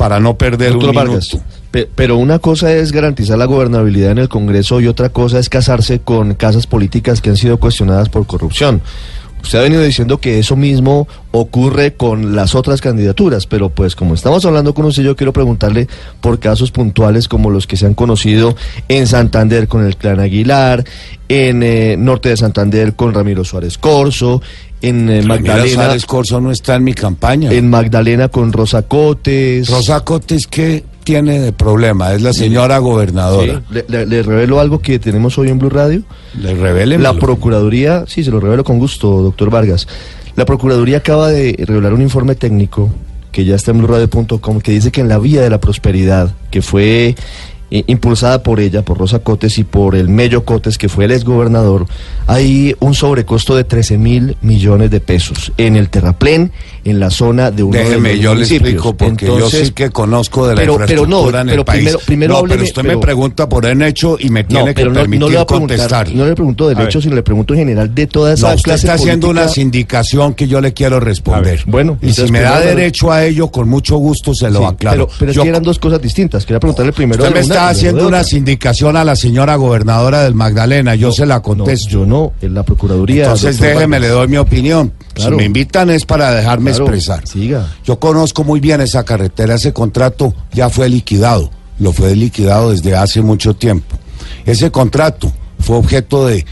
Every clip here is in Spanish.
para no perder un minuto. Pero una cosa es garantizar la gobernabilidad en el Congreso y otra cosa es casarse con casas políticas que han sido cuestionadas por corrupción. Usted ha venido diciendo que eso mismo ocurre con las otras candidaturas, pero pues como estamos hablando con usted, yo quiero preguntarle por casos puntuales como los que se han conocido en Santander con el clan Aguilar, en eh, Norte de Santander con Ramiro Suárez Corso, en eh, Magdalena. Suárez Corso no está en mi campaña. En Magdalena con Rosa Cotes. Rosa Cotes, ¿qué tiene de problema? Es la señora gobernadora. Le, revelo algo que tenemos hoy en Blue Radio. Le revele. La Procuraduría, sí, se lo revelo con gusto, doctor Vargas. La Procuraduría acaba de revelar un informe técnico que ya está en blueradio.com que dice que en la vía de la prosperidad, que fue impulsada por ella, por Rosa Cotes y por el Mello Cotes, que fue el exgobernador, hay un sobrecosto de 13 mil millones de pesos en el terraplén, en la zona de uno Déjeme, yo le explico, porque yo sí que conozco de la pero, infraestructura en el país. Primero, primero no, pero usted me pregunta por el hecho y me tiene que permitir no contestar. No le pregunto del hecho, sino le pregunto en general de toda esa no, usted está haciendo una sindicación que yo le quiero responder. bueno, y si me da derecho a ello, con mucho gusto se lo aclaro. Pero, pero es que eran dos cosas distintas. Quería preguntarle primero. Usted me está haciendo una sindicación a la señora gobernadora del Magdalena, yo se la contesto. yo no, en la Procuraduría. Entonces déjeme, le doy mi opinión. Si me invitan es para dejarme expresar. Siga. Yo conozco muy bien esa carretera, ese contrato ya fue liquidado, lo fue liquidado desde hace mucho tiempo. Ese contrato fue objeto de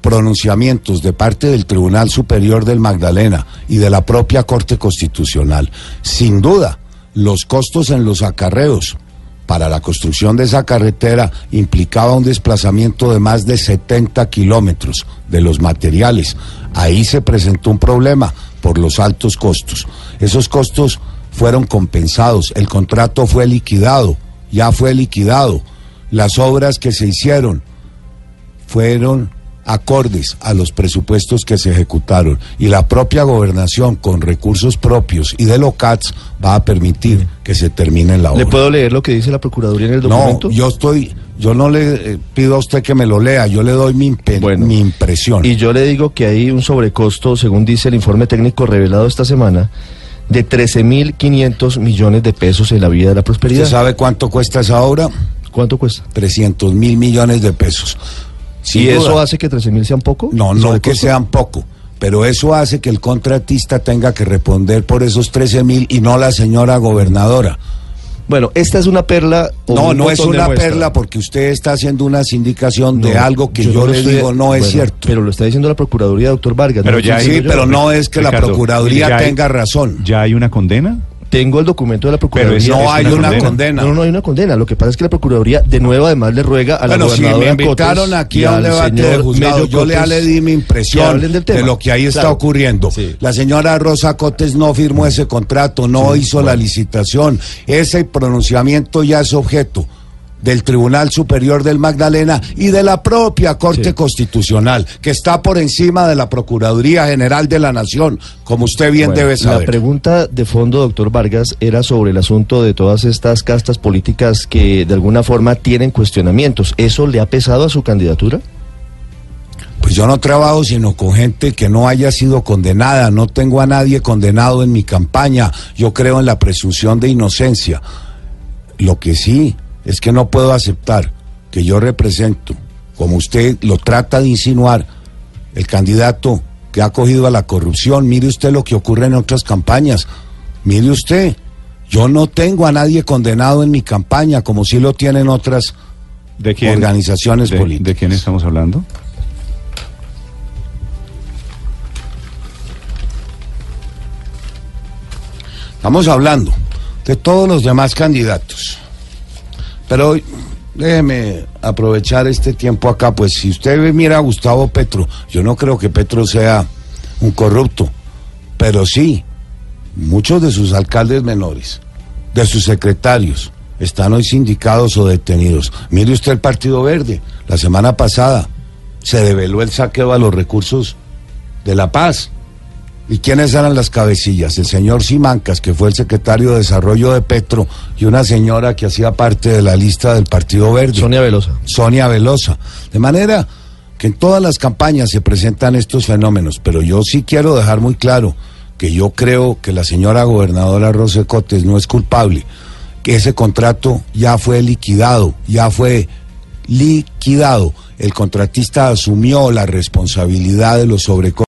pronunciamientos de parte del Tribunal Superior del Magdalena y de la propia Corte Constitucional. Sin duda, los costos en los acarreos para la construcción de esa carretera implicaba un desplazamiento de más de 70 kilómetros de los materiales. Ahí se presentó un problema por los altos costos. Esos costos fueron compensados, el contrato fue liquidado, ya fue liquidado. Las obras que se hicieron fueron acordes a los presupuestos que se ejecutaron y la propia gobernación con recursos propios y de LOCATS va a permitir que se termine la obra. ¿Le puedo leer lo que dice la Procuraduría en el documento? No, yo estoy, yo no le eh, pido a usted que me lo lea, yo le doy mi, mi impresión. Y yo le digo que hay un sobrecosto, según dice el informe técnico revelado esta semana, de 13.500 millones de pesos en la vida de la prosperidad. ¿Usted sabe cuánto cuesta esa obra? ¿Cuánto cuesta? 300 mil millones de pesos. ¿Y eso hace que 13 mil sean poco? No, no que sean poco, pero eso hace que el contratista tenga que responder por esos 13 mil y no la señora gobernadora. Bueno, esta es una perla. no, no es una perla porque usted está haciendo una sindicación de algo que yo, le digo no es cierto. Pero lo está diciendo la Procuraduría, doctor Vargas. Pero ya sí, pero no es que la Procuraduría tenga razón. ¿Ya hay una condena? Tengo el documento de la Procuraduría. Pero no hay una, condena. No, no hay una condena. Lo que pasa es que la Procuraduría, de nuevo, además le ruega a la bueno, si me invitaron aquí a un debate de juzgado, yo le, di mi impresión de lo que ahí está ocurriendo. La señora Rosa Cotes no firmó ese contrato, no hizo la licitación. Ese pronunciamiento ya es objeto del Tribunal Superior del Magdalena y de la propia Corte Constitucional, que está por encima de la Procuraduría General de la Nación, como usted bien debe saber. La pregunta de fondo, doctor Vargas, era sobre el asunto de todas estas castas políticas que de alguna forma tienen cuestionamientos. ¿Eso le ha pesado a su candidatura? Pues yo no trabajo sino con gente que no haya sido condenada, no tengo a nadie condenado en mi campaña, yo creo en la presunción de inocencia. Lo que sí es que no puedo aceptar que yo represento, como usted lo trata de insinuar, el candidato que ha cogido a la corrupción. Mire usted lo que ocurre en otras campañas. Mire usted, yo no tengo a nadie condenado en mi campaña, como si lo tienen otras organizaciones políticas. ¿De quién estamos hablando? Estamos hablando de todos los demás candidatos. Pero déjeme aprovechar este tiempo acá, pues si usted mira a Gustavo Petro, yo no creo que Petro sea un corrupto, pero sí, muchos de sus alcaldes menores, de sus secretarios, están hoy sindicados o detenidos. Mire usted el Partido Verde, la semana pasada se develó el saqueo a los recursos de la paz. ¿Y quiénes eran las cabecillas? El señor Simancas, que fue el secretario de Desarrollo de Petro, y una señora que hacía parte de la lista del Partido Verde. Sonia Velosa. Sonia Velosa. De manera que en todas las campañas se presentan estos fenómenos, pero yo sí quiero dejar muy claro que yo creo que la señora gobernadora Rose Cotes no es culpable, que ese contrato ya fue liquidado, ya fue liquidado. El contratista asumió la responsabilidad de los sobrecostos.